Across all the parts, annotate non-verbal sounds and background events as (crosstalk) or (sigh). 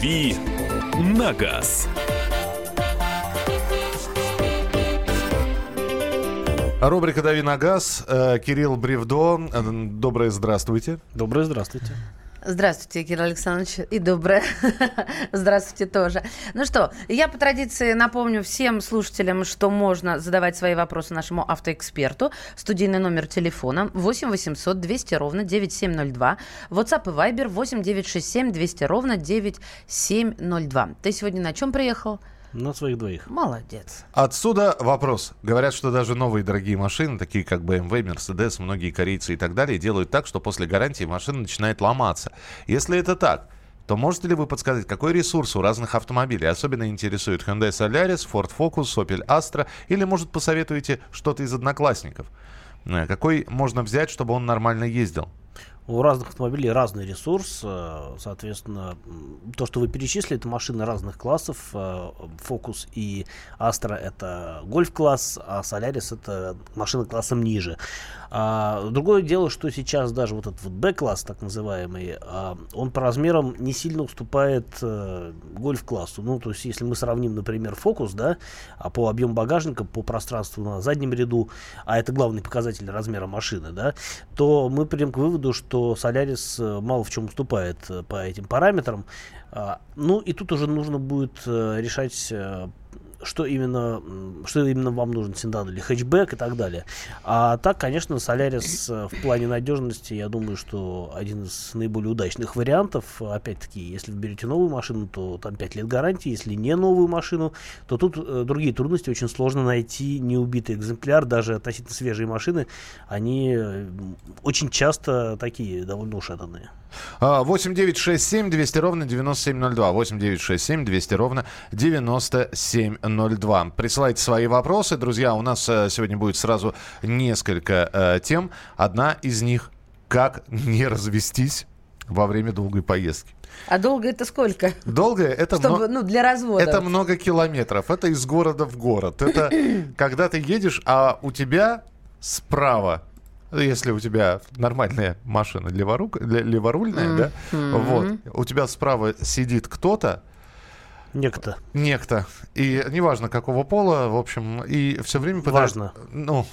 «Дави на газ». Рубрика «Дави на газ». Э, Кирилл Бревдо. Э, Доброе здравствуйте. Доброе здравствуйте. Здравствуйте, Кирилл Александрович, и доброе. (laughs) Здравствуйте тоже. Ну что, я по традиции напомню всем слушателям, что можно задавать свои вопросы нашему автоэксперту. Студийный номер телефона 8 800 200 ровно 9702. WhatsApp и Viber 8 967 200 ровно 9702. Ты сегодня на чем приехал? На своих двоих. Молодец. Отсюда вопрос. Говорят, что даже новые дорогие машины, такие как BMW, Mercedes, многие корейцы и так далее, делают так, что после гарантии машина начинает ломаться. Если это так, то можете ли вы подсказать, какой ресурс у разных автомобилей особенно интересует Hyundai Solaris, Ford Focus, Opel Astra, или, может, посоветуете что-то из одноклассников? Э, Какой можно взять, чтобы он нормально ездил? У разных автомобилей разный ресурс. э, Соответственно, то, что вы перечислили, это машины разных классов. Э, Focus и Astra это гольф-класс, а Solaris это машина классом ниже. А, Другое дело, что сейчас даже вот этот вот B-класс, так называемый, а, он по размерам не сильно уступает э, гольф-классу. Ну, то есть, если мы сравним, например, Focus, да, а по объему багажника, по пространству на заднем ряду, а это главный показатель размера машины, да, то мы придем к выводу, что Solaris э, мало в чем уступает э, по этим параметрам. А, Ну, и тут уже нужно будет решать что именно, что именно вам нужен седан или хэтчбэк и так далее. А так, конечно, Solaris э, в плане надежности, я думаю, что один из наиболее удачных вариантов. Опять-таки, если вы берете новую машину, то там 5 лет гарантии. Если не новую машину, то тут э, другие трудности. Очень сложно найти неубитый экземпляр. Даже относительно свежие машины, они э, очень часто такие, довольно ушатанные. А, 8 9 6 7 200 ровно 9702. 8 9 6 7 200 ровно 9702. Присылайте свои вопросы. Друзья, у нас э, сегодня будет сразу несколько э, тем. Одна из них – как не развестись во время долгой поездки. А долго это сколько? Долгое – это, Чтобы, мно- ну, для развода. это много километров. Это из города в город. Это (clears throat) когда ты едешь, а у тебя справа если у тебя нормальная машина леворук, ле- леворульная, да, вот, у тебя справа сидит кто-то, Некто. некто, и неважно какого пола, в общем, и все время пытается- Важно. Ну,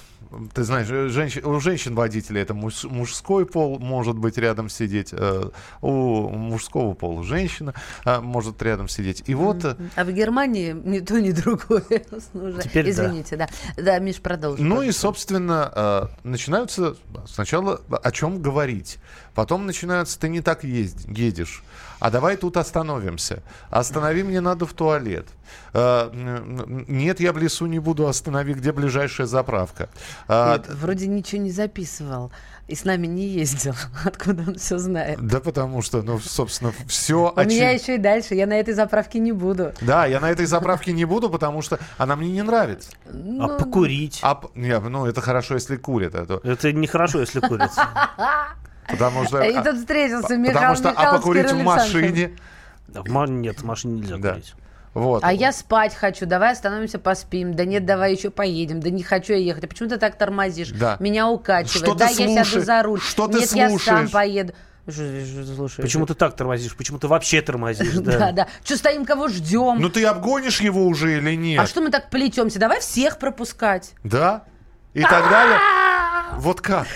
ты знаешь, женщин, у женщин-водителей это муж- мужской пол может быть рядом сидеть, э, у мужского пола женщина э, может рядом сидеть. И вот э, А в Германии ни то, ни другое. (laughs) Уже. Теперь да. Извините, да. Да, Миш, продолжи. Ну и, пожалуйста. собственно, э, начинаются сначала о чем говорить. Потом начинаются, ты не так езд- едешь. А давай тут остановимся. Останови, мне надо в туалет. Э, Нет, я в лесу не буду, останови, где ближайшая заправка. А, Нет, Вроде ничего не записывал. И с нами не ездил. (laughs) Откуда он все знает? Да потому что, ну, собственно, все У меня еще и дальше. Я на этой заправке не буду. Да, я на этой заправке не буду, потому что она мне не нравится. А покурить? А, ну, это хорошо, если курят. Это, Это нехорошо, если курится. (laughs) потому что... И а, тут встретился Михаил Потому что, а покурить в машине... Да, Нет, в машине нельзя Да. курить. Вот. А я спать хочу, давай остановимся, поспим. Да нет, давай еще поедем. Да не хочу я ехать. А почему ты так тормозишь? Да. Меня укачивает. Что ты да, я сяду слушаешь? за руль. Что ты нет, я сам слушаешь? поеду. Слушаешь? Почему ты так тормозишь? Почему ты вообще тормозишь? (laughs) Да, да. Что стоим, кого ждем? Ну ты обгонишь его уже или нет? А что мы так плетемся? Давай всех пропускать. Да? И так далее? Вот как?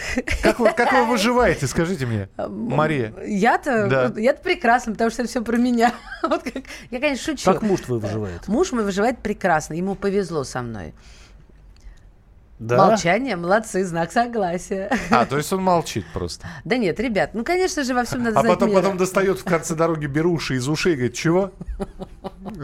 Как вы, как вы выживаете, скажите мне, Мария? Я-то, Да. я-то прекрасно, потому что все про меня. (laughs) Вот как- я, конечно, шучу. Как муж твой выживает? Муж мой выживает прекрасно, ему повезло со мной. Да? Молчание, молодцы, знак согласия. А, то есть он молчит просто. (laughs) Да нет, ребят, ну, конечно же, во всем надо А потом, потом достает в конце дороги беруши из ушей и говорит, чего?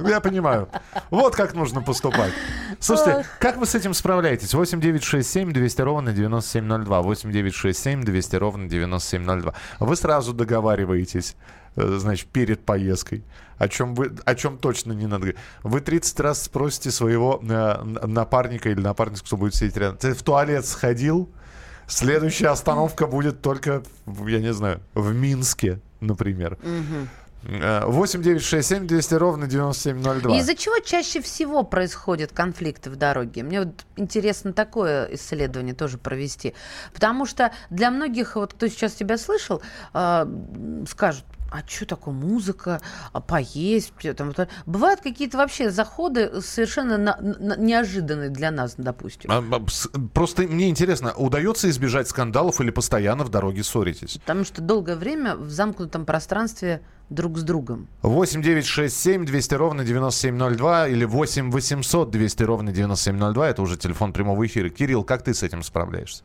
Я понимаю. Вот как нужно поступать. Слушайте, как вы с этим справляетесь? 8 9 6 7 200 ровно 9702. 8 9 6 7 200 ровно 9702. Вы сразу договариваетесь, э, значит, перед поездкой. О чем, вы, о чем точно не надо говорить. Вы 30 раз спросите своего э, напарника или напарницу, кто будет сидеть рядом. Ты в туалет сходил? Следующая остановка будет только, я не знаю, в Минске, например. Э, 8 9 6 7 200 ровно 9702. Из-за чего чаще всего происходят конфликты в дороге? Мне вот интересно такое исследование тоже провести. Потому что для многих, вот кто сейчас тебя слышал, э, скажут, а что такое музыка, а поесть, там, вот, бывают какие-то вообще заходы совершенно на- на- неожиданные для нас, допустим. А, а, Просто мне интересно, удается избежать скандалов или постоянно в дороге ссоритесь? Потому что долгое время в замкнутом пространстве друг с другом. 8 9 6 7 200 ровно 9702 или 8 800 200 ровно 9702. Это уже телефон прямого эфира. Кирилл, как ты с этим справляешься?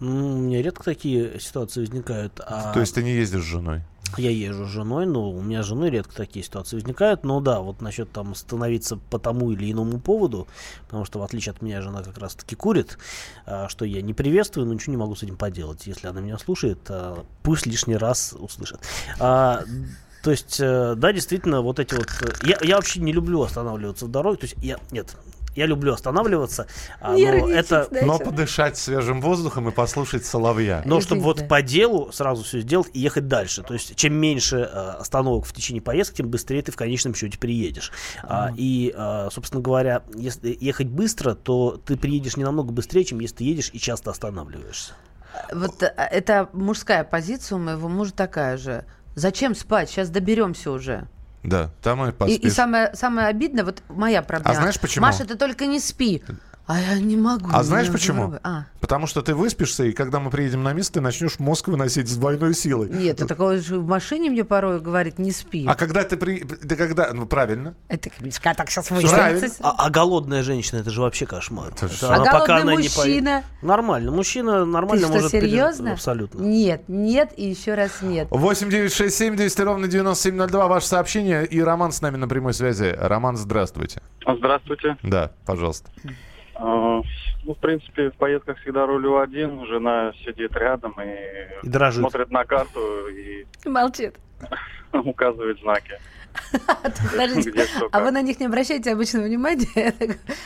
У меня редко такие ситуации возникают. А То есть ты не ездишь с женой? Я езжу с женой, но у меня с женой редко такие ситуации возникают. Но да, вот насчет там становиться по тому или иному поводу, потому что в отличие от меня жена как раз-таки курит, а, что я не приветствую, но ничего не могу с этим поделать. Если она меня слушает, а, пусть лишний раз услышит. А, то есть, э, да, действительно, вот эти вот... э, Я, я вообще не люблю останавливаться в дороге. То есть, я... Нет, я люблю останавливаться, а, но это... Но подышать свежим воздухом и послушать соловья. Но чтобы вот по делу сразу все сделать и ехать дальше. То есть чем меньше э, остановок в течение поездки, тем быстрее ты в конечном счете приедешь. А, и, а, собственно говоря, если ехать быстро, то ты приедешь не намного быстрее, чем если ты едешь и часто останавливаешься. Вот э, это мужская позиция у моего мужа такая же. Зачем спать? Сейчас доберемся уже. Да, там и И, поспишь. и самое, самое обидное, вот моя проблема. знаешь почему? Маша, ты только не спи. А я не могу. А знаешь почему? А, Потому что ты выспишься, и когда мы приедем на место, ты начнешь мозг выносить с двойной силой. нет, ты такое же в машине мне порой говорит, не спи. А когда ты при... Ты когда... Ну, правильно. Это близко, так сейчас выяснится. А, а голодная женщина это же вообще кошмар. Это Это А она, пока голодный она не поест- мужчина? Нормально. Мужчина Ты нормально что, может... серьезно? Абсолютно. Нет, нет и еще раз нет. 8 9 6 7 200 ровно 9702. Ваше сообщение. И Роман с нами на прямой связи. Роман, здравствуйте. Здравствуйте. Да, пожалуйста. А, Ну, в принципе, в поездках всегда рулю один, жена сидит рядом и, И дрожит. смотрит на карту и Молчит. (laughs) указывает знаки. (laughs) Подождите, а вы на них не обращаете обычно внимания? (laughs)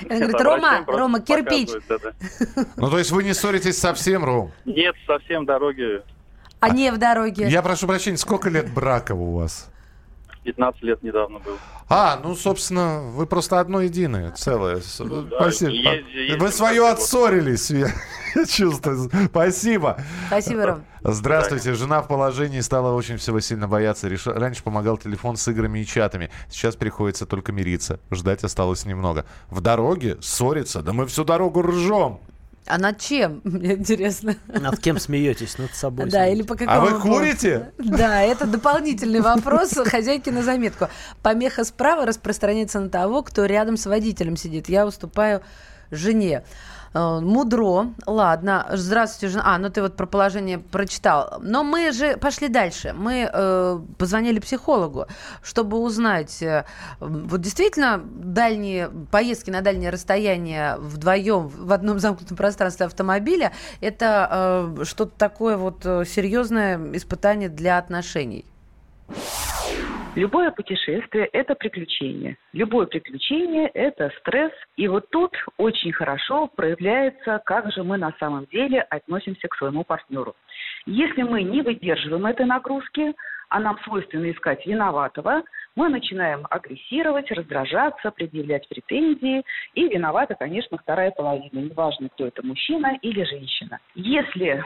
Она говорит, Рома, Рома, кирпич. Ну, то есть вы не ссоритесь совсем, Ром? Нет, совсем дороги А не в дороге. Я прошу прощения, сколько лет брака у вас? 15 лет недавно был. А, ну, собственно, вы просто одно единое, целое. Ну да, Спасибо. езди- ездим Вы свое отссорились, я, я (laughs) чувствую. Спасибо. Спасибо, Ром. Здравствуйте. Жена в положении стала очень всего сильно бояться. Реш- Раньше помогал телефон с играми и чатами. Сейчас приходится только мириться. Ждать осталось немного. В дороге ссориться? Да мы всю дорогу ржем. А над чем? (laughs) Мне интересно. Над кем смеетесь? Над собой. Да, или по какому А вы курите? Да, это дополнительный вопрос хозяйки на заметку. Помеха справа распространяется на того, кто рядом с водителем сидит. Я уступаю жене. Э, Мудро, ладно. Здравствуйте, жена. А, ну ты вот про положение прочитал. Но мы же пошли дальше. Мы э, позвонили психологу, чтобы узнать, э, вот действительно дальние поездки на дальние расстояния вдвоем в одном замкнутом пространстве автомобиля это э, что-то такое вот э, серьезное испытание для отношений. Любое путешествие – это приключение. Любое приключение – это стресс. И вот тут очень хорошо проявляется, как же мы на самом деле относимся к своему партнеру. Если мы не выдерживаем этой нагрузки, а нам свойственно искать виноватого, мы начинаем агрессировать, раздражаться, предъявлять претензии. И виновата, конечно, вторая половина. Неважно, кто это, мужчина или женщина. Если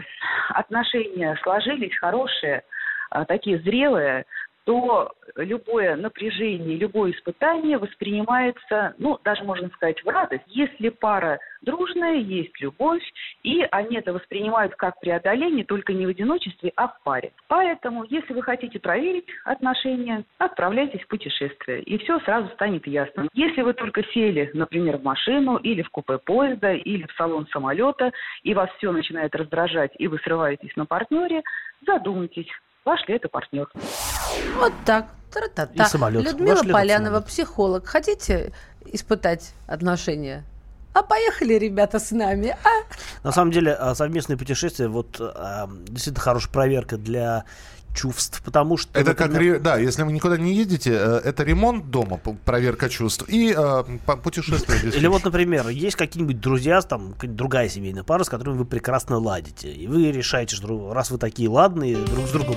отношения сложились хорошие, а, такие зрелые, то любое напряжение, любое испытание воспринимается, ну, даже можно сказать, в радость. Если пара дружная, есть любовь, и они это воспринимают как преодоление, только не в одиночестве, а в паре. Поэтому, если вы хотите проверить отношения, отправляйтесь в путешествие, и все сразу станет ясно. Если вы только сели, например, в машину, или в купе поезда, или в салон самолета, и вас все начинает раздражать, и вы срываетесь на партнере, задумайтесь, ваш ли это партнер. Вот так. Тра-та-та. И самолет. Людмила Ваш Полянова, самолет? психолог. Хотите испытать отношения? А поехали, ребята, с нами. А? На самом деле, а, совместные путешествия, вот а, действительно хорошая проверка для чувств, потому что... Это как, например, ре- да, если вы никуда не едете, э, это ремонт дома, проверка чувств и э, путешествие. Или вот, например, есть какие-нибудь друзья, там, какая-нибудь другая семейная пара, с которыми вы прекрасно ладите. И вы решаете, что раз вы такие ладные, друг с другом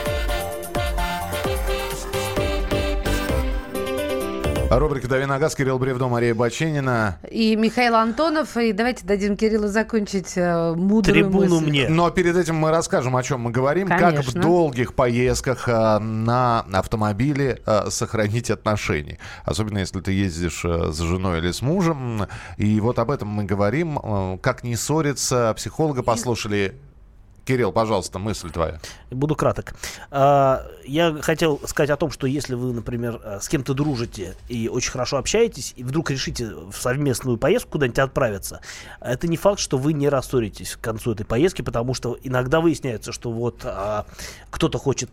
Рубрика «Дави на газ», Кирилл Бревдо, Мария Баченина. И Михаил Антонов. И давайте дадим Кириллу закончить э, мудрую Трибуну мысль. мне. Но перед этим мы расскажем, о чем мы говорим. Как в Конечно. долгих поездках э, на автомобиле э, сохранить отношения. Особенно, если ты ездишь э, с женой или с мужем. И вот об этом мы говорим. Э, Как не ссориться. Психолога послушали. Кирилл, пожалуйста, мысль твоя. Буду краток. А, Я хотел сказать о том, что если вы, например, э, с кем-то дружите и очень хорошо общаетесь, и вдруг решите в совместную поездку куда-нибудь отправиться, это не факт, что вы не рассоритесь к концу этой поездки, потому что иногда выясняется, что вот а, кто-то хочет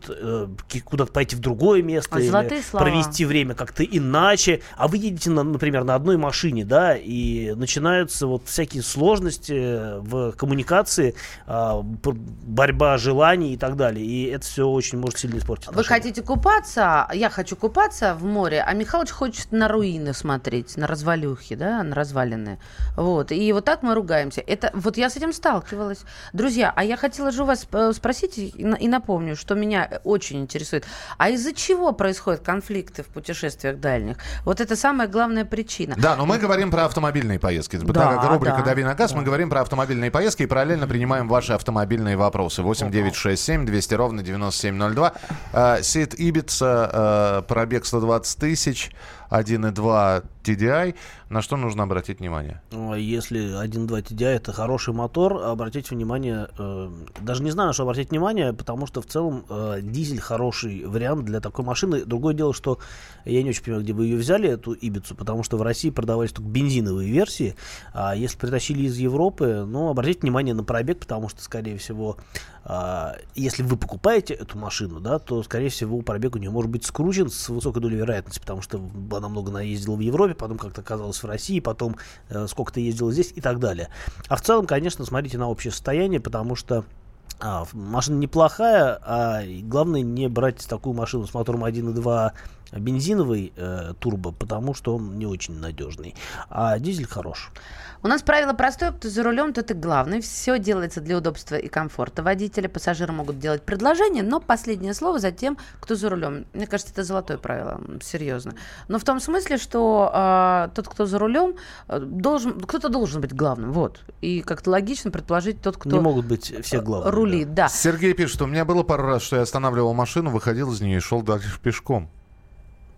ки- куда-то пойти в другое место Ой, или слова. провести время как-то иначе, а вы едете, на- например, на одной машине, да, и начинаются вот всякие сложности в коммуникации, а, борьба желаний и так далее. И это все очень может сильно испортить Вы хотите купаться, я хочу купаться в море, а Михалыч хочет на руины смотреть, на развалюхи, да, на развалины. Вот. И вот так мы ругаемся. Это, вот я с этим сталкивалась. Друзья, а я хотела же у вас э, спросить и, на- и напомню, что меня очень интересует. А из-за чего происходят конфликты в путешествиях дальних? Вот это самая главная причина. Да, но мы говорим про автомобильные поездки. Да, так как рубрика да, «Дави на газ», да. мы говорим про автомобильные поездки и параллельно принимаем ваши автомобильные вопросы. 8 9 6 7 200 ровно 9702. Э, Сид Ибица, э, пробег 120 тысяч, 1.2 TDI. На что нужно обратить внимание? Ой, А Если 1.2 TDI это хороший мотор, обратите внимание, э, даже не знаю, на что обратить внимание, потому что в целом э, дизель хороший вариант для такой машины. Другое дело, что я не очень понимаю, где вы ее взяли, эту Ибицу, потому что в России продавались только бензиновые версии, а если притащили из Европы, ну, обратите внимание на пробег, потому что, скорее всего, а, если вы покупаете эту машину, да, то, скорее всего, пробег у нее может быть скручен с высокой долей вероятности, потому что она много наездила в Европе, потом как-то оказалась в России, потом э, сколько-то ездила здесь и так далее. А в целом, конечно, смотрите на общее состояние, потому что а, машина неплохая, а главное не брать такую машину с мотором 1.2 бензиновый э, турбо, потому что он не очень надежный. А дизель хорош. У нас правило простое, кто за рулем, тот и главный. Все делается для удобства и комфорта водителя. Пассажиры могут делать предложение, но последнее слово за тем, кто за рулем. Мне кажется, это золотое правило, серьезно. Но в том смысле, что а, тот, кто за рулем, э, должен, кто-то должен быть главным, вот. И как-то логично предположить тот, кто не могут быть все главные. Рулит, да. Сергей пишет, у меня было пару раз, что я останавливал машину, выходил из нее и шел дальше пешком.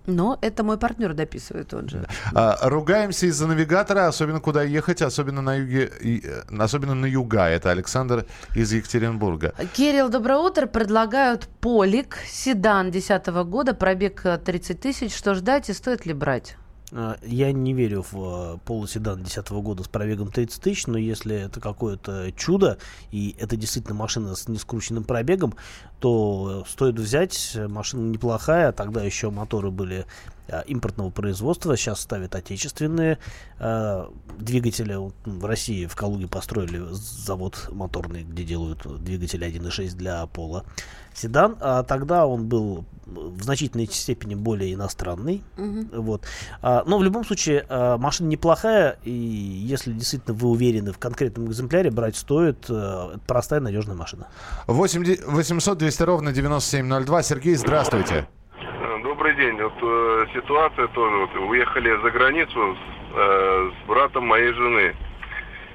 Но это мой партнер дописывает он же. А, ругаемся из-за навигатора, особенно куда ехать, особенно на юге, и, э, особенно на юга. Это Александр из Екатеринбурга. Кирилл, доброе утро. Предлагают полик, седан 2010 года, пробег э, 30 тысяч. Что ждать и стоит ли брать? А, Я не верю в э, полуседан 2010 года с пробегом 30 тысяч, но если это какое-то чудо, и это действительно машина с нескрученным пробегом, то э, стоит взять. Машина неплохая, тогда еще моторы были э, импортного производства, сейчас ставят отечественные э, двигатели. В России, в Калуге построили завод моторный, где делают двигатели 1.6 для пола. Седан, а тогда он был в значительной степени более иностранный. Вот. А, но в любом случае, а, машина неплохая, и если действительно вы уверены в конкретном экземпляре, брать стоит. а, простая, надежная машина. 8 де- 800 200 ровно 9702. Сергей, здравствуйте. Добрый день. Вот э, ситуация тоже. Вот, уехали за границу с, э, с братом моей жены.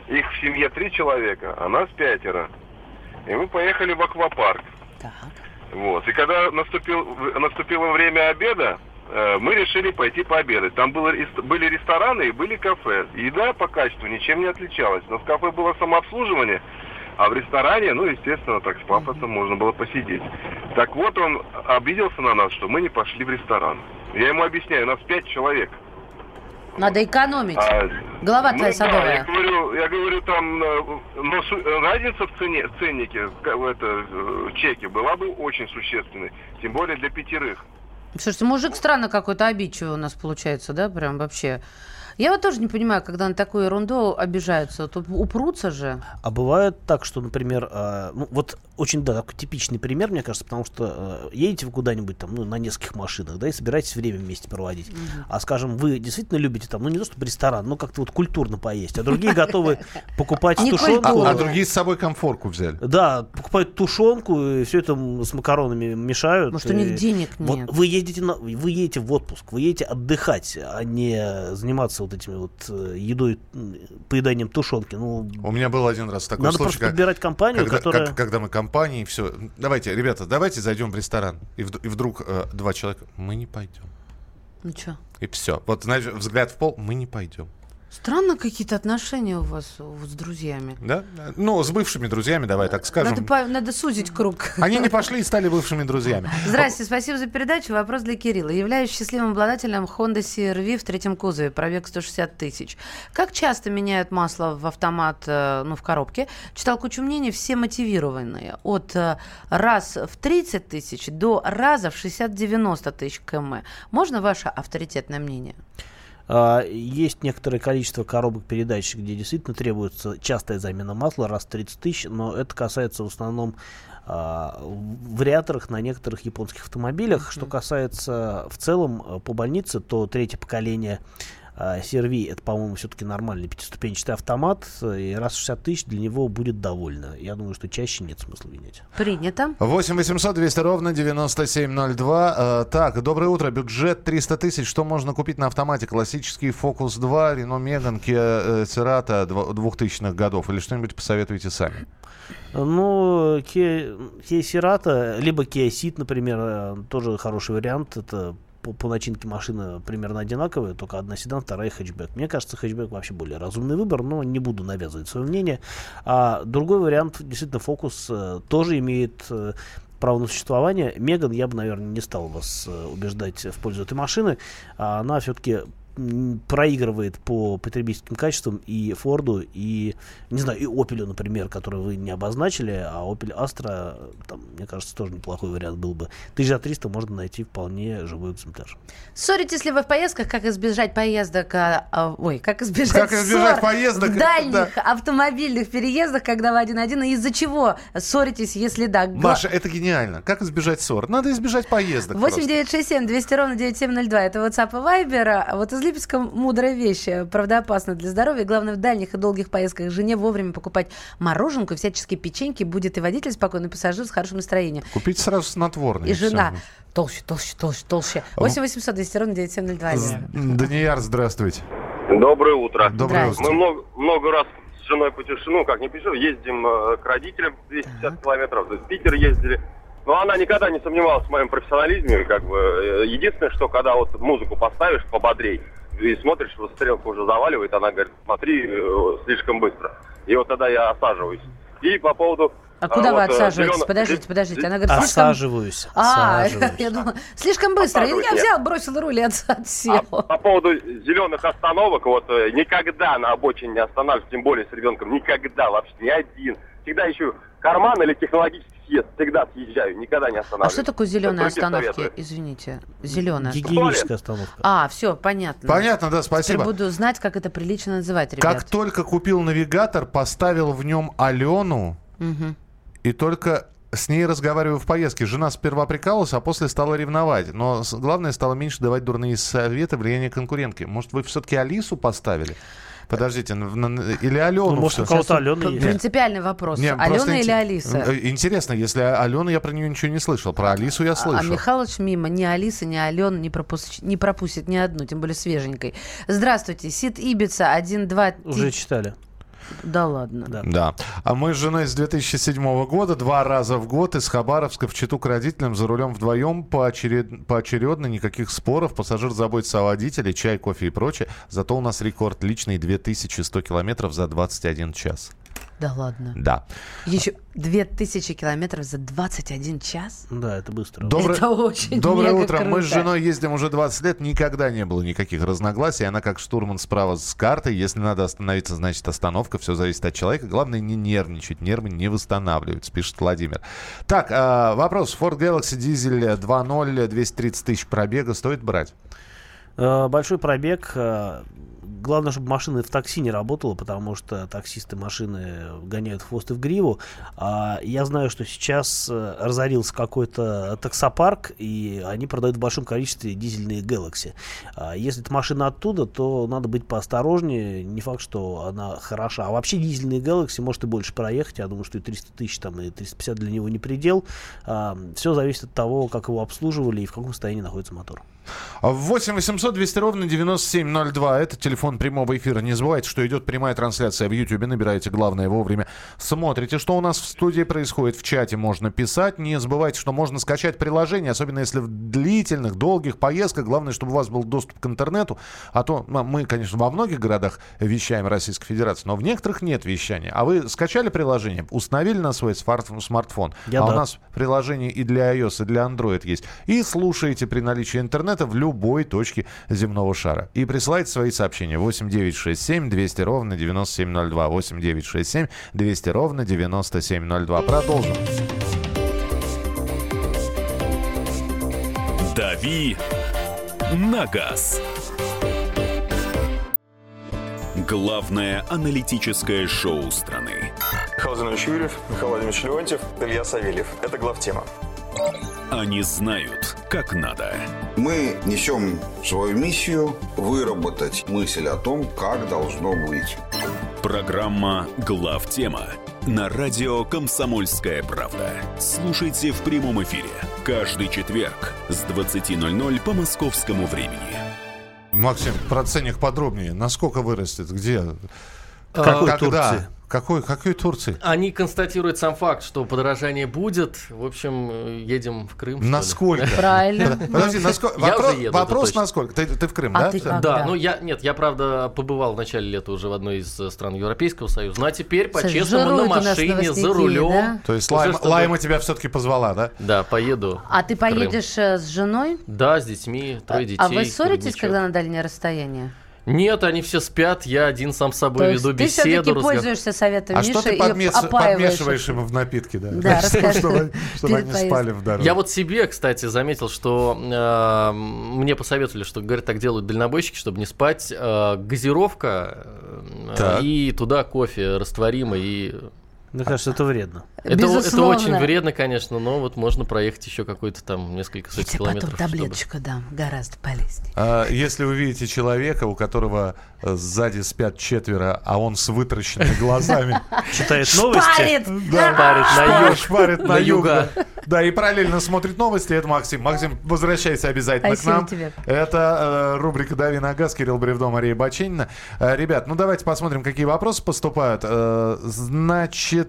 Их в семье три человека, а нас пятеро. И мы поехали в аквапарк. Вот. И когда наступил, наступило время обеда, э, мы решили пойти пообедать. Там было, были рестораны и были кафе. Еда по качеству ничем не отличалась. Но в кафе было самообслуживание, а в ресторане, ну, естественно, так с пафосом можно было посидеть. Так вот, он обиделся на нас, что мы не пошли в ресторан. Я ему объясняю, нас пять человек. Надо экономить. А, Голова ну твоя да, садовая. я говорю, я говорю, там э, но су- разница в цене, в ценнике, в ка- в это, э, чеке была бы очень существенной, тем более для пятерых. Слушайте, мужик странно какой-то обидчивый у нас получается, да, прям вообще. Я вот тоже не понимаю, когда на такую ерунду обижаются. Тут упрутся же. А бывает так, что, например, э, ну вот очень, да, такой типичный пример, мне кажется, потому что э, едете вы куда-нибудь там, ну, на нескольких машинах, да, и собираетесь время вместе проводить. А, скажем, вы действительно любите там, ну, не то чтобы ресторан, но как-то вот культурно поесть, а другие готовы (laughs) покупать тушенку. А, а другие с собой комфорку взяли. Да, покупают тушенку, и все это с макаронами мешают. Может, у них денег нет. вы едете, на, вы едете в отпуск, вы едете отдыхать, а не заниматься вот этими вот э, едой, поеданием тушенки. Ну, У меня был один раз такой надо случай, просто как- подбирать компанию, когда, которая... как- когда мы компанией, все. Давайте, ребята, давайте зайдем в ресторан. И, вд- и вдруг э, два человека, мы не пойдем. Ну что? И все. Вот, знаешь, взгляд в пол, мы не пойдем. Странно какие-то отношения у вас с друзьями. Да? Ну, с бывшими друзьями, давай так скажем. Надо, надо сузить круг. Они не пошли и стали бывшими друзьями. Здрасте, спасибо за передачу. Вопрос для Кирилла. Являюсь счастливым обладателем Honda CR-V в третьем кузове, пробег 160 тысяч. Как часто меняют масло в автомат, э, ну, в коробке? Читал кучу мнений, все мотивированные. От э, раз в 30 тысяч до раза в 60-90 тысяч км. Можно ваше авторитетное мнение? А, Есть некоторое количество коробок передач, где действительно требуется частая замена масла, раз в 30 тысяч, но это касается в основном а, вариаторах на некоторых японских автомобилях. Что касается в целом э, по больнице, то третье поколение CR-V это, по-моему, все-таки нормальный пятиступенчатый автомат, и раз в 60 тысяч для него будет довольно. Я думаю, что чаще нет смысла менять. Принято. 8 800 200 ровно 9702. Э, так, доброе утро. Бюджет 300 тысяч. Что можно купить на автомате? Классический Focus 2, Renault Megane, Kia э, Cerato дво- 2000-х годов. Или что-нибудь посоветуйте сами. Ну, Kia, Kia Cerato, либо Kia Ceed, например, э, тоже хороший вариант. Это по, по начинке машины примерно одинаковые, только одна седан, вторая хэтчбэк. Мне кажется, хэтчбэк вообще более разумный выбор, но не буду навязывать свое мнение. А другой вариант, действительно, Focus э, тоже имеет э, право на существование. Меган я бы, наверное, не стал вас э, убеждать в пользу этой машины. А она все-таки проигрывает по потребительским качествам и Форду, и, не знаю, и Опелю, например, который вы не обозначили, а Opel Astra, там, мне кажется, тоже неплохой вариант был бы. Тысяч за 300 можно найти вполне живой экземпляр. Ссоритесь ли вы в поездках, как избежать поездок, а, а, ой, как избежать, Как избежать ссор поездок, в дальних да. автомобильных переездах, когда вы один-один, и из-за чего ссоритесь, если да? Маша, это гениально. Как избежать ссор? Надо избежать поездок. 8 просто. 9 6 7 200 ровно 9702. Это WhatsApp и Viber. А Вот из Липецка мудрая вещь. э, Правдоопасна для здоровья. Главное, в дальних и долгих поездках жене вовремя покупать мороженку, всяческие печеньки. Будет и водитель спокойный, и пассажир с хорошим настроением. Купить сразу снотворное. И жена толще, толще, толще, толще. 8 800 200 ровно 9702. З- Данияр, здравствуйте. Доброе утро. Доброе утро. Мы много, много раз с женой путешествуем, ну как не путешествуем, ездим э, к родителям 250 километров, то есть в Питер ездили. Но она никогда не сомневалась в моем профессионализме, как бы. э, Единственное, что когда вот музыку поставишь пободрей, и смотришь, что стрелка уже заваливает, она говорит, смотри, э, слишком быстро. И вот тогда я осаживаюсь. И по поводу... А куда э, вы вот, э, отсаживаетесь? зелено- Подождите, подождите. Она говорит, слишком... Осаживаюсь. А, (laughs) осаживаюсь. я думала, слишком быстро. Я взял, бросил руль и отс- А отсел. по поводу зеленых остановок, вот никогда на обочине не останавливаюсь, тем более с ребенком, никогда вообще, ни один. Всегда ищу карман или технологический съезд, всегда съезжаю, никогда не А останавливаюсь. что такое зеленые Другим остановки? советую. Извините. Зеленая. Гигиеническая остановка. А, все, понятно. Понятно, да, Теперь спасибо. буду знать, как это прилично называть, ребят. Как только купил навигатор, поставил в нем Алену Мгм. и только с ней разговариваю в поездке. Жена сперва прикалывалась, а после стала ревновать. Но главное, стало меньше давать дурные советы, влияние конкурентки. Может, вы все-таки Алису поставили? Подождите, н- н- или Алену? Ну, может, у кого-то Алена есть. Принципиальный вопрос. Не, просто Алена или Алиса? Э, Интересно, если Алена, я про нее ничего не слышал. Про Алису я А слышал. Михалыч мимо ни Алиса, ни Алена не, пропуск- не пропустит ни одну, тем более свеженькой. Здравствуйте, Сид Ибица, 1, 2... Уже читали. Да ладно. Да. Да. А мы с женой с 2007 года два раза в год из Хабаровска в Читу к родителям за рулем вдвоем поочеред... поочередно, никаких споров. Пассажир заботится о водителе, чай, кофе и прочее. Зато у нас рекорд личный 2100 километров за 21 час. Да ладно. Да. Еще 2000 километров за 21 час? Да, это быстро. Доброе, Это очень Доброе утро. Мы с круто. женой ездим уже 20 лет. Никогда не было никаких разногласий. Она как штурман справа с картой. Если надо остановиться, значит остановка. Все зависит от человека. Главное не нервничать. Нервы не восстанавливаются, пишет Владимир. Так, а, вопрос. Ford Galaxy дизель 2.0, 230 тысяч пробега. Стоит брать? Э, Большой пробег. Главное, чтобы машина в такси не работала, потому что таксисты машины гоняют в хвост и в гриву. А я знаю, что сейчас э, разорился какой-то таксопарк, и они продают в большом количестве дизельные Galaxy. А если это машина оттуда, то надо быть поосторожнее. Не факт, что она хороша. А вообще дизельные Galaxy может и больше проехать. Я думаю, что и 300 тысяч там, и 350 для него не предел. А, все зависит от того, как его обслуживали и в каком состоянии находится мотор. 8 800 200 ровно 9702. Это телефон прямого эфира. Не забывайте, что идет прямая трансляция в YouTube. Набираете главное вовремя. Смотрите, что у нас в студии происходит. В чате можно писать. Не забывайте, что можно скачать приложение, особенно если в длительных, долгих поездках. Главное, чтобы у вас был доступ к интернету. А то ну, мы, конечно, во многих городах вещаем Российской Федерации, но в некоторых нет вещания. А вы скачали приложение, установили на свой смартфон. Я а да. у нас приложение и для iOS, и для Android есть. И слушаете при наличии интернета интернета в любой точке земного шара. И присылайте свои сообщения 8967 200 ровно 9702. 8967 200 ровно 9702. Продолжим. «Дави на газ». Главное аналитическое шоу страны. Михаил Юрьев, Михаил Владимирович Леонтьев, Илья Савельев. Это главтема. Они знают, как надо. Мы несем свою миссию выработать мысль о том, как должно быть. Программа «Главтема» на радио «Комсомольская правда». Слушайте в прямом эфире каждый четверг с 20.00 по московскому времени. Максим, про ценник подробнее. Насколько вырастет? Где? Какой Когда? Турции? Какой, какой Турции? Они констатируют сам факт, что подорожание будет. В общем, едем в Крым. Насколько? (laughs) Правильно. Подожди, насколько? Вопрос, еду, вопрос насколько? Ты, ты в Крым, а да? Ты да, ну я, нет, я, правда, побывал в начале лета уже в одной из э, стран Европейского Союза. Ну а теперь, по-честному, на машине, за рулем. Да? То есть Лайма, чтобы... Лайма тебя все-таки позвала, да? Да, поеду. А ты поедешь э, с женой? Да, с детьми, трое детей. А вы ссоритесь, когда на дальнее расстояние? Нет, они все спят, я один сам с собой То веду ты беседу. Ты все-таки разговор... пользуешься советом а Миши что ты подмес... подмешиваешь им в напитки, да? Да. (laughs) Чтобы, чтобы они спали в дороге. Я вот себе, кстати, заметил, что э, мне посоветовали, что, говорят, так делают дальнобойщики, чтобы не спать. Э, газировка э, и туда кофе растворимый и мне кажется, это вредно. Это, это очень вредно, конечно, но вот можно проехать еще какой-то там несколько сотен Я километров. потом таблеточку чтобы... дам, гораздо полезнее. А, если вы видите человека, у которого э, сзади спят четверо, а он с вытраченными глазами... (laughs) Читает новости. Шпарит! на юг. Шпарит на юг. Да, и параллельно смотрит новости. Это Максим. Максим, возвращайся обязательно к нам. Это э, рубрика «Дави на газ». Кирилл Бревдо, Мария Баченина. Э, ребят, ну давайте посмотрим, какие вопросы поступают. Значит...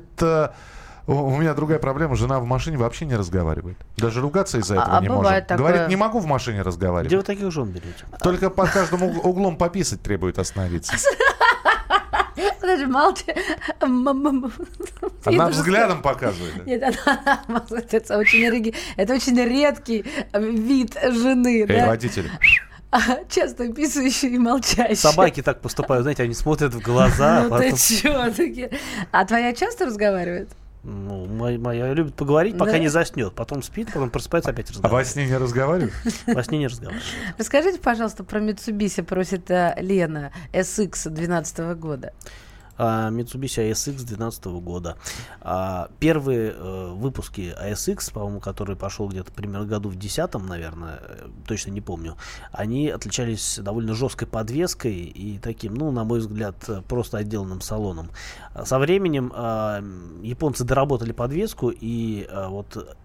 У меня другая проблема. Жена в машине вообще не разговаривает. Даже ругаться из-за этого а, не может. Такое... Говорит, не могу в машине разговаривать. Где вы таких жен берете? Только по каждому углом пописать требует остановиться. (laughs) Подожди, молчи. Она взглядом показывает. Нет, она, это очень, это очень редкий вид жены. Эй, водитель. (laughs) часто писающие и молчащие. Собаки так поступают, знаете, они смотрят в глаза. (laughs) Ну ты чё, А твоя часто разговаривает? Ну, моя, моя любит поговорить, пока да. не заснет. Потом спит, потом просыпается, опять разговаривает. А во сне не разговаривает? Во сне не разговаривает. (laughs) Расскажите, пожалуйста, про Mitsubishi, просит э, Лена, SX 2012 года. Mitsubishi ASX 2012 года. А, первые э, выпуски ASX, по-моему, который пошел где-то примерно году в 10 наверное, э, точно не помню, они отличались довольно жесткой подвеской и таким, ну, на мой взгляд, просто отделанным салоном. Со временем а, японцы доработали подвеску и а, вот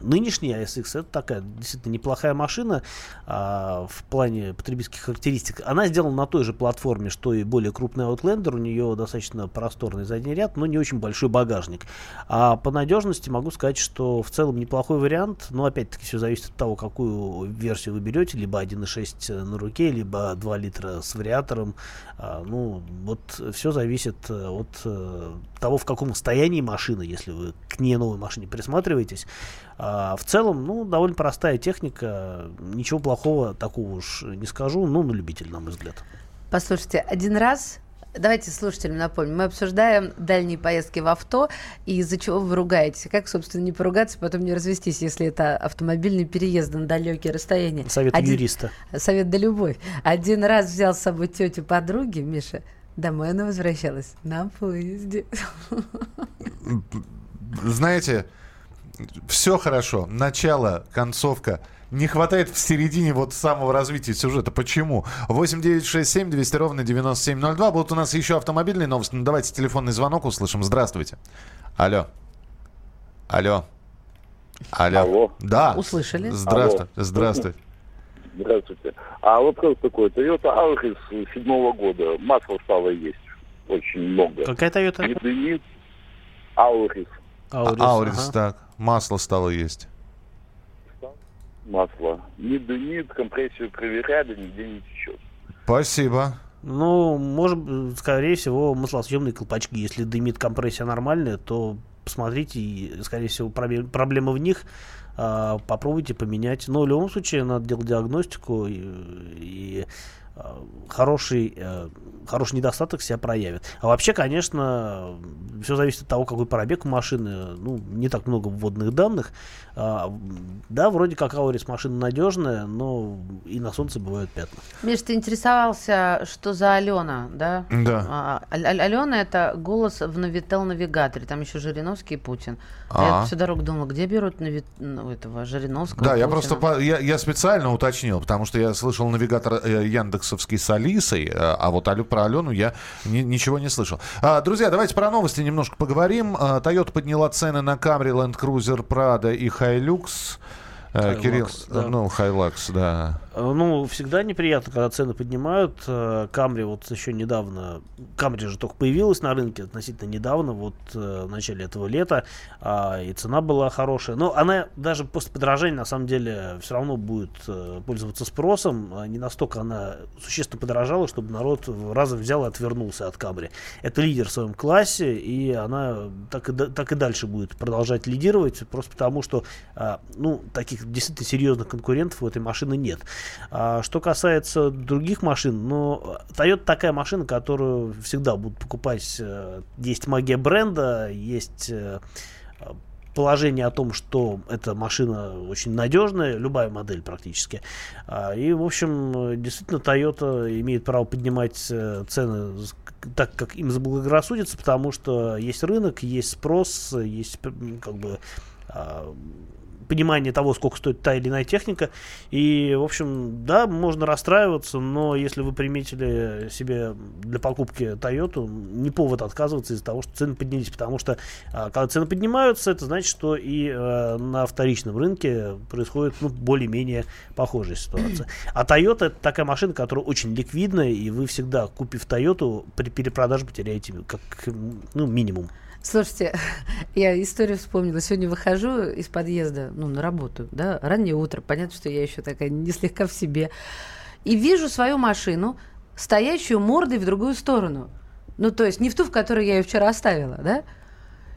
нынешний ASX это такая действительно неплохая машина а, в плане потребительских характеристик. Она сделана на той же платформе, что и более крупный Outlander. У нее достаточно просторный задний ряд, но не очень большой багажник. А по надежности могу сказать, что в целом неплохой вариант. Но опять-таки все зависит от того, какую версию вы берете. Либо 1.6 на руке, либо 2 литра с вариатором. А, ну, вот все зависит э, от э, того, в каком состоянии машина, если вы к ней новой машине присматриваетесь. А, в целом, ну, довольно простая техника, ничего плохого такого уж не скажу, ну, на любитель, на мой взгляд. Послушайте, один раз Давайте слушателям напомним. Мы обсуждаем дальние поездки в авто и из-за чего вы ругаетесь. Как, собственно, не поругаться, потом не развестись, если это автомобильный переезд на далекие расстояния. Совет Один... юриста. Совет да любовь. Один раз взял с собой тетю подруги, Миша, домой она возвращалась на поезде. Знаете, все хорошо. Начало, концовка – не хватает в середине вот самого развития сюжета. Почему? 8 9 6 7 200 ровно 9702. Будут у нас еще автомобильные новости. Ну, давайте телефонный звонок услышим. Здравствуйте. Алло. Алло. Алло. Алло. Да. Услышали. Здравствуйте. Алло. Здравствуйте. Здравствуйте. А вопрос такой. Toyota Auris седьмого года. Масло стало есть. Очень много. Какая Toyota? Auris. Auris. Аурис, Аурис ага. так. Масло стало есть масло. Не дымит, компрессию проверяли, нигде не течет. Спасибо. Ну, может, скорее всего, маслосъемные колпачки. Если дымит компрессия нормальная, то посмотрите, и, скорее всего, проблема в них. А, попробуйте поменять. Но в любом случае надо делать диагностику и, и хороший, э, хороший недостаток себя проявит. А вообще, конечно, все зависит от того, какой пробег у машины. Ну, не так много вводных данных. А, да, вроде как Аурис машина надежная, но и на солнце бывают пятна. Миш, ты интересовался, что за Алена, да? Да. А, а Алена это голос в Новител навигаторе. Там еще Жириновский и Путин. А-а. Я всю дорогу думала, где берут нави... ну, этого Жириновского? Да, Путина? я просто я, я специально уточнил, потому что я слышал навигатор э, Яндексовский с Алисой, э, а вот про Алену я ни, ничего не слышал. А, друзья, давайте про новости немножко поговорим. А, Toyota подняла цены на Camry, Land Cruiser, Prado и Hilux. Э, Кирилл, да. ну, Хайлакс, да. Э, ну, всегда неприятно, когда цены поднимают. Э, Камри вот еще недавно, Камри же только появилась на рынке относительно недавно, вот в начале этого лета, а, и цена была хорошая. Но она даже после подорожания, на самом деле, все равно будет пользоваться спросом. Не настолько она существенно подорожала, чтобы народ разом взял и отвернулся от Камри. Это лидер в своем классе, и она так и, так и дальше будет продолжать лидировать, просто потому что, ну, таких таких действительно серьезных конкурентов у этой машины нет. А, что касается других машин, ну, Toyota такая машина, которую всегда будут покупать. Э, есть магия бренда, есть э, положение о том, что эта машина очень надежная, любая модель практически. А, и, в общем, действительно, Toyota имеет право поднимать э, цены так, как им заблагорассудится, потому что есть рынок, есть спрос, есть как бы а, понимание того, сколько стоит та или иная техника. И, в общем, да, можно расстраиваться, но если вы приметили себе для покупки Toyota, не повод отказываться из-за того, что цены поднялись. Потому что, а, когда цены поднимаются, это значит, что и а, на вторичном рынке происходит ну, более-менее похожая ситуация. (clears throat) А Toyota это такая машина, которая очень ликвидная, и вы всегда, купив Toyota, при перепродаже потеряете как ну, минимум. Слушайте, (laughs) я историю вспомнила. Сегодня выхожу из подъезда, ну, на работу, да, раннее утро. Понятно, что я еще такая не слегка в себе. И вижу свою машину, стоящую мордой в другую сторону. Ну, то есть не в ту, в которой я ее вчера оставила, да?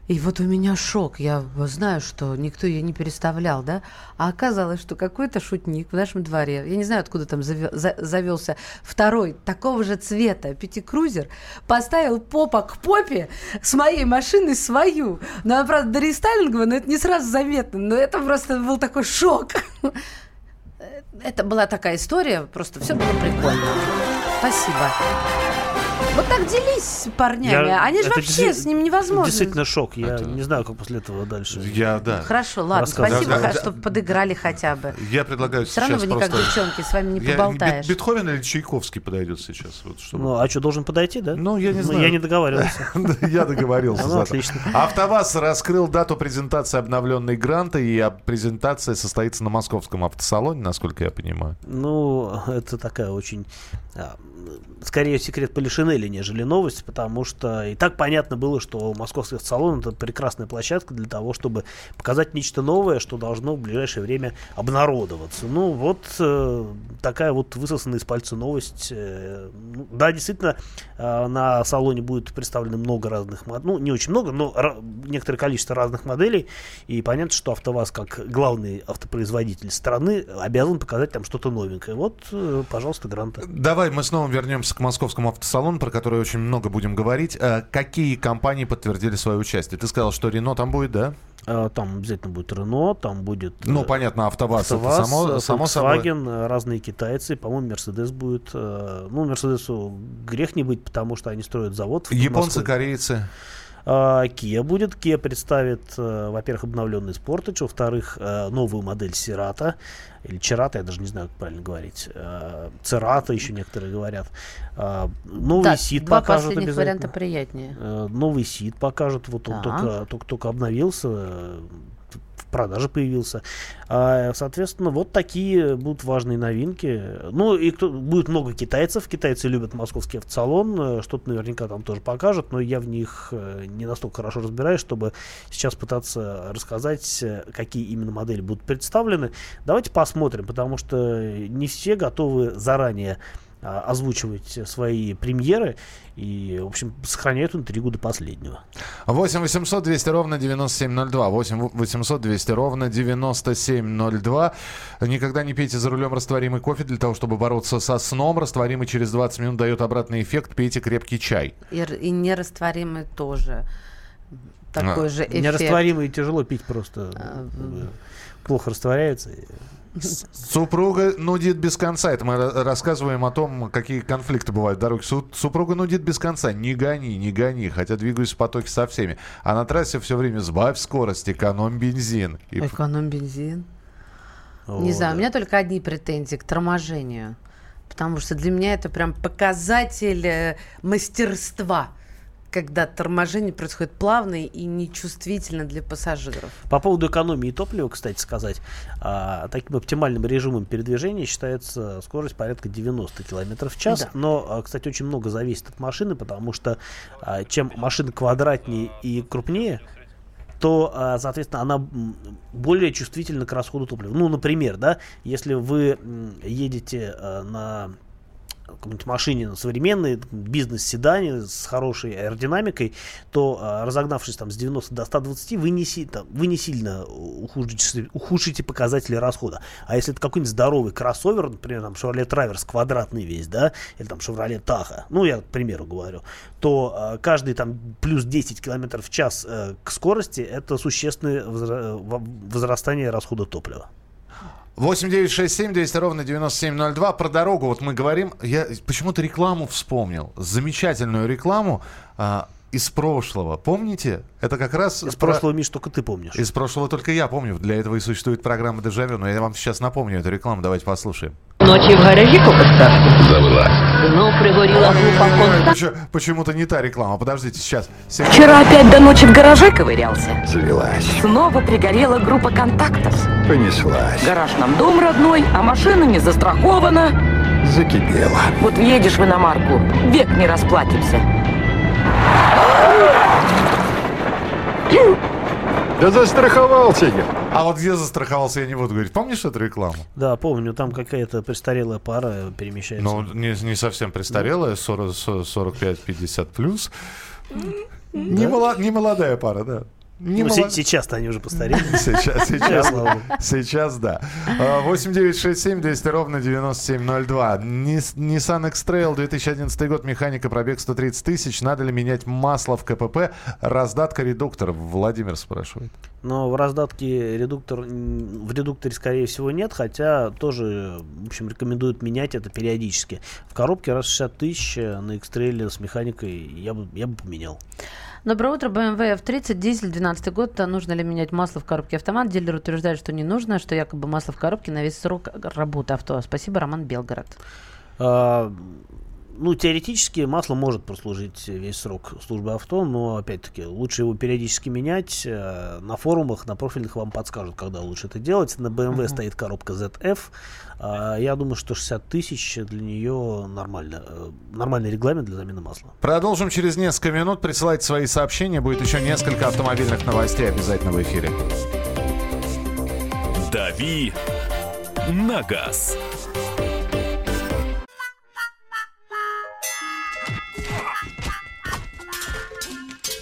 И вот у меня шок. Я знаю, что никто ее не переставлял, да? А оказалось, что какой-то шутник в нашем дворе, я не знаю, откуда там завелся второй такого же цвета пятикрузер, поставил попа к попе с моей машины свою. Ну, она, правда, до рестайлинговая, но это не сразу заметно. Но это просто был такой шок. (laughs) Это была такая история, просто все было прикольно. Спасибо. Вот так делись с парнями. Я, Они же вообще с ним невозможно. Действительно шок. Я это... не знаю, как после этого дальше. Я, да. Хорошо, ладно. Спасибо, да, да, что да, подыграли хотя бы. Я предлагаю Все равно вы никак просто... девчонки, с вами не я, поболтаешь. Бетховен или Чайковский подойдет сейчас? Вот, чтобы... Ну, а что, должен подойти, да? Ну, я не знаю. Я не договорился. (laughs) Я договорился. Ну, отлично. АвтоВАЗ раскрыл дату презентации обновленной гранта, и презентация состоится на московском автосалоне, насколько я понимаю. Ну, это такая очень а, скорее секрет Полишинеля, нежели новость, потому что и так понятно было, что московский салон это прекрасная площадка для того, чтобы показать нечто новое, что должно в ближайшее время обнародоваться. Ну вот э, такая вот высосанная из пальца новость. Э, ну, да, действительно, э, на салоне будет представлено много разных моделей, ну не очень много, но некоторое количество разных моделей, и понятно, что АвтоВАЗ как главный автопроизводитель страны обязан показать там что-то новенькое. Вот, э, пожалуйста, гранта. Давай мы снова вернемся к московскому автосалону, про которой очень много будем говорить. Э, какие компании подтвердили свое участие? Ты сказал, что Рено там будет, да? Э, там обязательно будет Рено, там будет... Ну, понятно, АвтоВАЗ, АвтоВАЗ это само, само Volkswagen, собой. разные китайцы, по-моему, Мерседес будет. Ну, Мерседесу грех не быть, потому что они строят завод. Японцы, корейцы. Kia будет. Kia представит, во-первых, обновленный Sportage, во-вторых, новую модель Cerato или Черата, я даже не знаю, как правильно говорить. Церата еще некоторые говорят. Новый да, сид два покажут последних варианта приятнее. Новый сид покажут. Вот он только, только, только обновился продаже появился. А, Соответственно, вот такие будут важные новинки. Ну, и кто, будет много китайцев. Китайцы любят московский автосалон. Э, Что-то наверняка там тоже покажут, но я в них э, не настолько хорошо разбираюсь, чтобы сейчас пытаться рассказать, э, какие именно модели будут представлены. Давайте посмотрим, потому что не все готовы заранее озвучивать свои премьеры и, в общем, сохраняют интригу до последнего. 8 800 200 ровно 9702. 8 800 200 ровно 9702. Никогда не пейте за рулем растворимый кофе для того, чтобы бороться со сном. Растворимый через 20 минут дает обратный эффект. Пейте крепкий чай. И, и нерастворимый тоже. Такой А. же эффект. Нерастворимый тяжело пить просто. А, Плохо растворяется. Супруга нудит без конца. Это мы ра- рассказываем о том, какие конфликты бывают в дороге. Су- Супруга нудит без конца. Не гони, не гони. Хотя двигаюсь в потоке со всеми. А на трассе все время сбавь скорость, экономь бензин. И Эконом бензин. Не Вот, знаю, да. у меня только одни претензии к торможению. Потому что для меня это прям показатель э, мастерства, когда торможение происходит плавно и нечувствительно для пассажиров. По поводу экономии топлива, кстати сказать, а, таким оптимальным режимом передвижения считается скорость порядка 90 км в час. Да. Но, а, кстати, очень много зависит от машины, потому что а, чем машина квадратнее и крупнее, то, соответственно, она более чувствительна к расходу топлива. Ну, например, да, если вы едете на какой-нибудь машине на современной, бизнес-седане с хорошей аэродинамикой, то а, разогнавшись там с 90 до 120, вы не, там, вы не сильно ухудшите, ухудшите показатели расхода. А если это какой-нибудь здоровый кроссовер, например, там Chevrolet Traverse квадратный весь, да, или там Chevrolet Tahoe, ну, я к примеру говорю, то а, каждый там плюс 10 км в час э, к скорости это существенное во- возрастание расхода топлива. 8 9 6 7 200 ровно 9702. Про дорогу вот мы говорим. Я почему-то рекламу вспомнил. Замечательную рекламу а, из прошлого. Помните? Это как раз... Из про- прошлого, Миш, только ты помнишь. Из прошлого только я помню. Для этого и существует программа «Дежавю». Но я вам сейчас напомню эту рекламу. Давайте послушаем. Ночі в гаражі копоставки. Забыла. Ну, пригоріла група конта. Почему- Почему-то не та реклама. Подождите, сейчас. Секунду. Вчера опять до ночи в гараже ковырялся. Завелась, Снова пригорела группа контактов. понеслась, Гараж нам дом родной, а машина не застрахована. закипела. Вот въедешь в иномарку, век не расплатимся. Да застраховался я. А вот где застраховался, я не буду говорить. Помнишь эту рекламу? Да, помню, там какая-то престарелая пара перемещается. Ну, не, не совсем престарелая, 40 45-50 плюс. Не, мола- не молодая пара, да. Не Ну, молод- се- сейчас-то они уже постарели. Сейчас, (laughs) сейчас, сейчас, да. А, 8967 200 ровно 9702. Нис- Nissan X-Trail 2011 год, механика, пробег 130 тысяч. Надо ли менять масло в КПП? Раздатка редуктора. Владимир спрашивает. Но в раздатке редуктор, в редукторе, скорее всего, нет, хотя тоже, в общем, рекомендуют менять это периодически. В коробке раз 60 тысяч э, на X-Trail с механикой я бы, я бы поменял. Доброе утро, BMW F30, дизель, 12 год. А Нужно ли менять масло в коробке автомат? Дилер утверждает, что не нужно, что якобы масло в коробке на весь срок работы авто. Спасибо, Роман Белгород. А, ну, теоретически масло может прослужить весь срок службы авто, но, опять-таки, лучше его периодически менять. Э, На форумах, на профильных вам подскажут, когда лучше это делать. На BMW Мгм. стоит коробка ZF. А, Я думаю, что 60 тысяч для нее нормально. э, Нормальный регламент для замены масла. Продолжим через несколько минут. Присылайте свои сообщения. Будет еще несколько автомобильных новостей обязательно в эфире. «Дави на газ».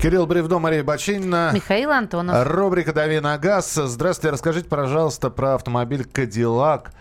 Кирилл Бревдо, Мария Бачинина. Михаил Антонов. Рубрика «Дави на газ». Здравствуйте, расскажите, пожалуйста, про автомобиль «Кадиллак».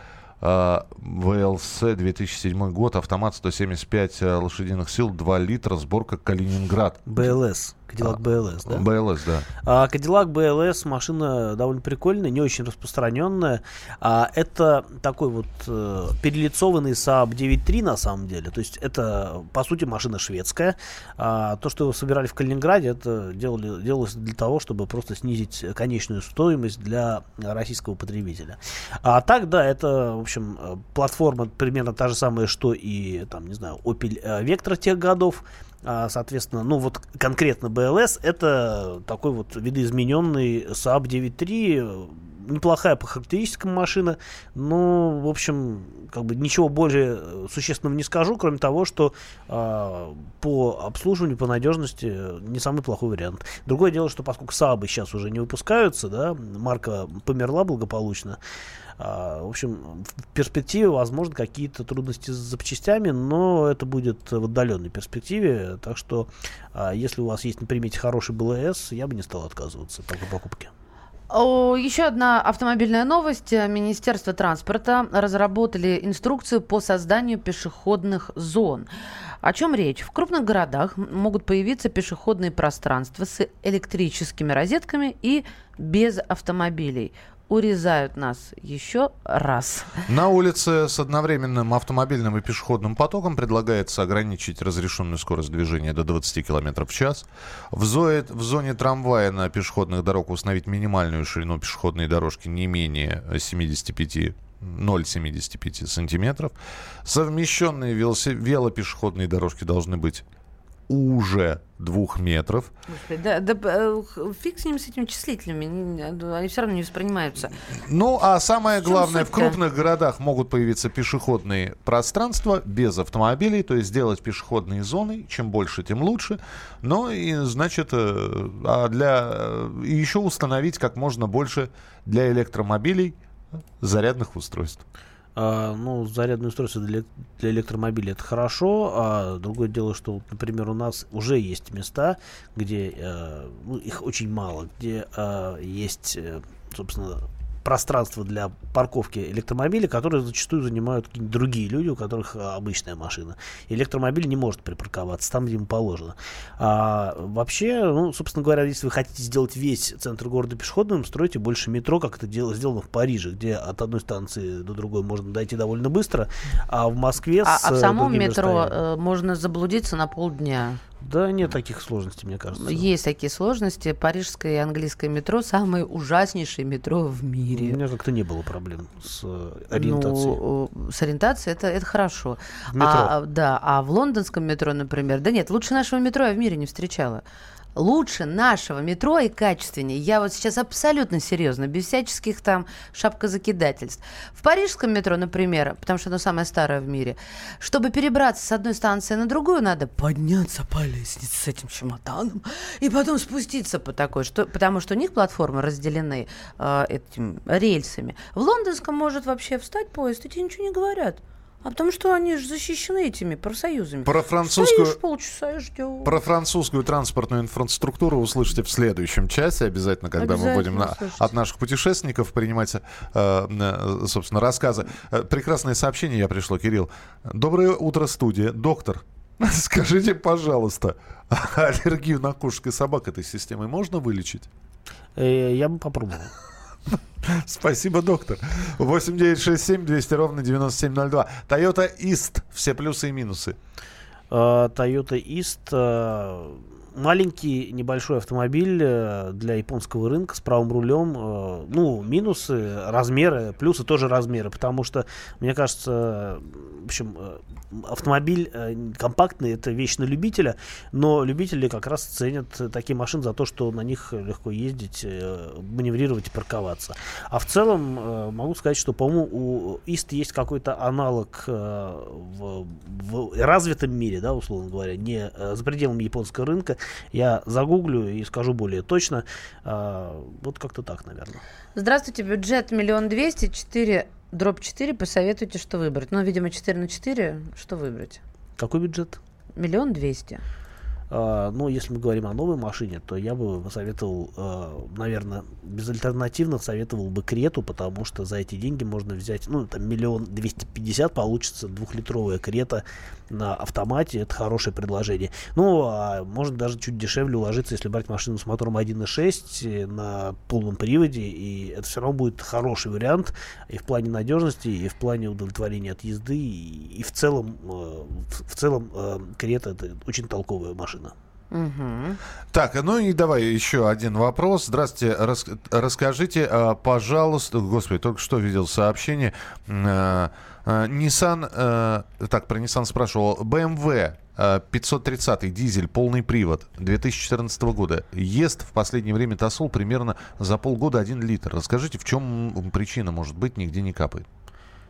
э, ВЛС 2007 год, автомат 175 э, лошадиных сил, 2 литра, сборка Калининград. БЛС. Кадиллак БЛС, да? БЛС, да. А, Кадиллак БЛС машина довольно прикольная, не очень распространенная. А, это такой вот э, перелицованный Saab 9.3 на самом деле. То есть это, по сути, машина шведская. А, то, что его собирали в Калининграде, это делали, делалось для того, чтобы просто снизить конечную стоимость для российского потребителя. А так, да, это, в общем, э, платформа примерно та же самая, что и, там, не знаю, Opel э, Vectra тех годов. А, соответственно, ну вот конкретно BLS это такой вот видоизмененный Saab 9.3, неплохая по характеристикам машина, но, в общем, как бы ничего более существенного не скажу, кроме того, что э, по обслуживанию, по надежности не самый плохой вариант. Другое дело, что поскольку Saab сейчас уже не выпускаются, да, марка померла благополучно, а, в общем, в перспективе, возможно, какие-то трудности с запчастями, но это будет в отдаленной перспективе. Так что, а, если у вас есть на примете хороший БЛС, я бы не стал отказываться от такой покупки. Еще одна автомобильная новость. Министерство транспорта разработали инструкцию по созданию пешеходных зон. О чем речь? В крупных городах могут появиться пешеходные пространства с электрическими розетками и без автомобилей урезают нас еще раз. На улице с одновременным автомобильным и пешеходным потоком предлагается ограничить разрешенную скорость движения до 20 км в час. В зоне, в зоне трамвая на пешеходных дорогах установить минимальную ширину пешеходной дорожки не менее 75 0,75 сантиметров. Совмещенные велоси- велопешеходные дорожки должны быть уже двух метров. Господи, да, да, э, фиг с ним, с этими числителями, не- они все равно не воспринимаются. Ну, а самое главное, в крупных городах могут появиться пешеходные пространства без автомобилей, то есть сделать пешеходные зоны, чем больше, тем лучше. Но и, значит, э, а для э, еще установить как можно больше для электромобилей зарядных устройств. А, ну, зарядное устройство для, для электромобиля это хорошо, а другое дело, что, например, у нас уже есть места, где э, ну, их очень мало, где э, есть, э, собственно, пространство для парковки электромобилей, которые зачастую занимают другие люди, у которых а, обычная машина. Электромобиль не может припарковаться там, где ему положено. А вообще, ну, собственно говоря, если вы хотите сделать весь центр города пешеходным, стройте больше метро, как это дело, сделано в Париже, где от одной станции до другой можно дойти довольно быстро, а в Москве А, с а в самом метро э, можно заблудиться на полдня. Да нет таких сложностей, мне кажется. Есть такие сложности. Парижское и английское метро самые ужаснейшие метро в У мире. меня как-то не было проблем с э, ориентацией. Ну, с ориентацией это, это хорошо. Метро. А, да, а в лондонском метро, например, да нет, лучше нашего метро я в мире не встречала. Лучше нашего метро и качественнее. Я вот сейчас абсолютно серьезно, без всяческих там шапкозакидательств. В парижском метро, например, потому что оно самое старое в мире, чтобы перебраться с одной станции на другую, надо подняться по лестнице с этим чемоданом и потом спуститься по такой, что, потому что у них платформы разделены э, этим рельсами. В лондонском может вообще встать поезд, и тебе ничего не говорят. А потому что они же защищены этими профсоюзами. Про французскую- Стоишь полчаса и ждешь. Про французскую транспортную инфраструктуру услышите в следующем часе обязательно, когда мы Обязательно будем на- от наших путешественников принимать, э, э, собственно, рассказы. Э, Прекрасное сообщение я пришло, Кирилл. Доброе утро, студия. Доктор, (laughs) скажите, пожалуйста, (laughs) аллергию на кошек и собак этой системой можно вылечить? Э, я бы попробовал. (laughs) Спасибо, доктор. 8967 200 ровно 9702. Toyota East. Все плюсы и минусы. А, Toyota East, а, маленький небольшой автомобиль э, для японского рынка с правым рулем. Э, ну, минусы, размеры, плюсы тоже размеры, потому что, мне кажется, в общем, э, автомобиль компактный, это вещь любителя, но любители как раз ценят такие машины за то, что на них легко ездить, маневрировать и парковаться. А в целом могу сказать, что, по-моему, у ИСТ есть какой-то аналог в, в развитом мире, да, условно говоря, не за пределами японского рынка. Я загуглю и скажу более точно. А, вот как-то так, наверное. Здравствуйте, бюджет миллион двести, четыре дробь 4, посоветуйте, что выбрать. Ну, видимо, 4 на 4, что выбрать? Какой бюджет? Миллион двести. Uh, ну, если мы говорим о новой машине, то я бы посоветовал, uh, наверное, безальтернативно советовал бы Крету, потому что за эти деньги можно взять, ну, там, миллион двести пятьдесят получится двухлитровая Крета на автомате, это хорошее предложение. Ну, а может даже чуть дешевле уложиться, если брать машину с мотором 1.6 на полном приводе, и это все равно будет хороший вариант и в плане надежности, и в плане удовлетворения от езды, и, и в целом, uh, в, в целом Крета это очень толковая машина. Угу. Так, ну и давай еще один вопрос. Здравствуйте, рас, расскажите, а, пожалуйста, господи, только что видел сообщение. А, а, Nissan, так, про Nissan спрашивал, BMW 530 дизель, полный привод 2014 года. Ест в последнее время Тосол примерно за полгода 1 литр. Расскажите, в чем причина может быть, нигде не капает?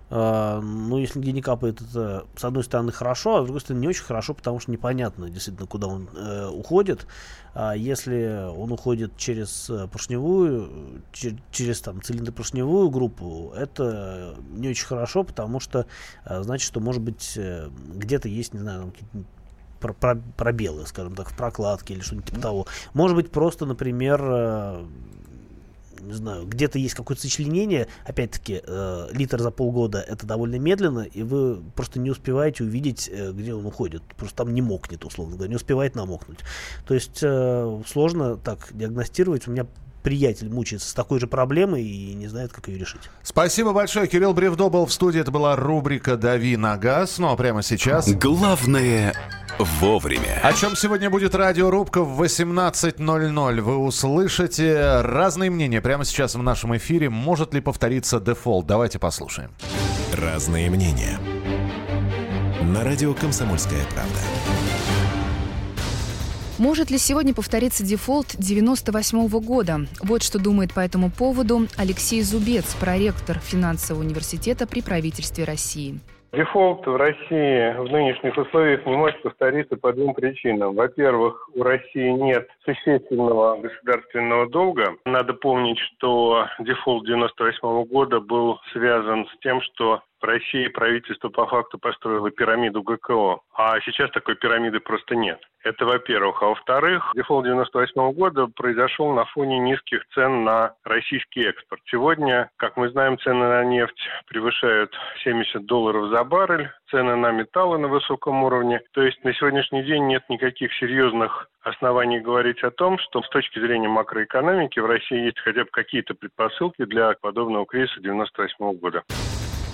Uh, ну, если где не капает, это, с одной стороны, хорошо, а с другой стороны, не очень хорошо, потому что непонятно, действительно, куда он uh, уходит. А если он уходит через э, поршневую, через, через там, цилиндропоршневую группу, это не очень хорошо, потому что uh, значит, что, может быть, э, где-то есть, не знаю, там, пробелы, скажем так, в прокладке или что-нибудь типа того. Может быть, просто, например, не знаю, где-то есть какое-то сочленение, опять-таки, э, литр за полгода это довольно медленно, и вы просто не успеваете увидеть, э, где он уходит. Просто там не мокнет, условно говоря, не успевает намокнуть. То есть э, сложно так диагностировать. У меня приятель мучается с такой же проблемой и не знает, как ее решить. Спасибо большое. Кирилл Бревдо был в студии. Это была рубрика «Дави на газ». Ну а прямо сейчас... Главное вовремя. О чем сегодня будет радиорубка в 18.00. Вы услышите разные мнения прямо сейчас в нашем эфире. Может ли повториться дефолт? Давайте послушаем. Разные мнения. На радио «Комсомольская правда». Может ли сегодня повториться дефолт 98 -го года? Вот что думает по этому поводу Алексей Зубец, проректор финансового университета при правительстве России. Дефолт в России в нынешних условиях не может повториться по двум причинам. Во-первых, у России нет существенного государственного долга. Надо помнить, что дефолт 98 года был связан с тем, что России правительство по факту построило пирамиду ГКО, а сейчас такой пирамиды просто нет. Это во-первых. А во-вторых, дефолт 98 года произошел на фоне низких цен на российский экспорт. Сегодня, как мы знаем, цены на нефть превышают 70 долларов за баррель, цены на металлы на высоком уровне. То есть на сегодняшний день нет никаких серьезных оснований говорить о том, что с точки зрения макроэкономики в России есть хотя бы какие-то предпосылки для подобного кризиса 98 года.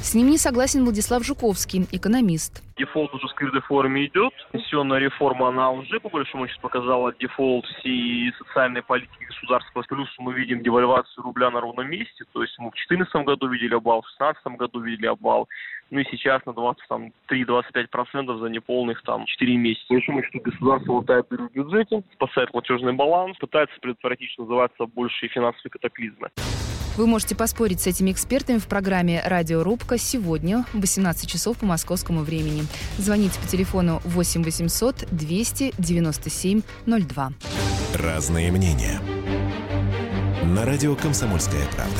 С ним не согласен Владислав Жуковский, экономист. Дефолт уже в скрытой форме идет. Пенсионная реформа, она уже, по большому счету, показала дефолт всей социальной политики государства. Плюс мы видим девальвацию рубля на ровном месте. То есть мы в 2014 году видели обвал, в 2016 году видели обвал. Ну и сейчас на 23-25% за неполных там 4 месяца. По большому счету государство латает дыры в бюджете, спасает платежный баланс, пытается предотвратить, что называется, большие финансовые катаклизмы. Вы можете поспорить с этими экспертами в программе «Радиорубка» сегодня в 18 часов по московскому времени. Звоните по телефону 8 800 297 02. Разные мнения. На радио «Комсомольская правда».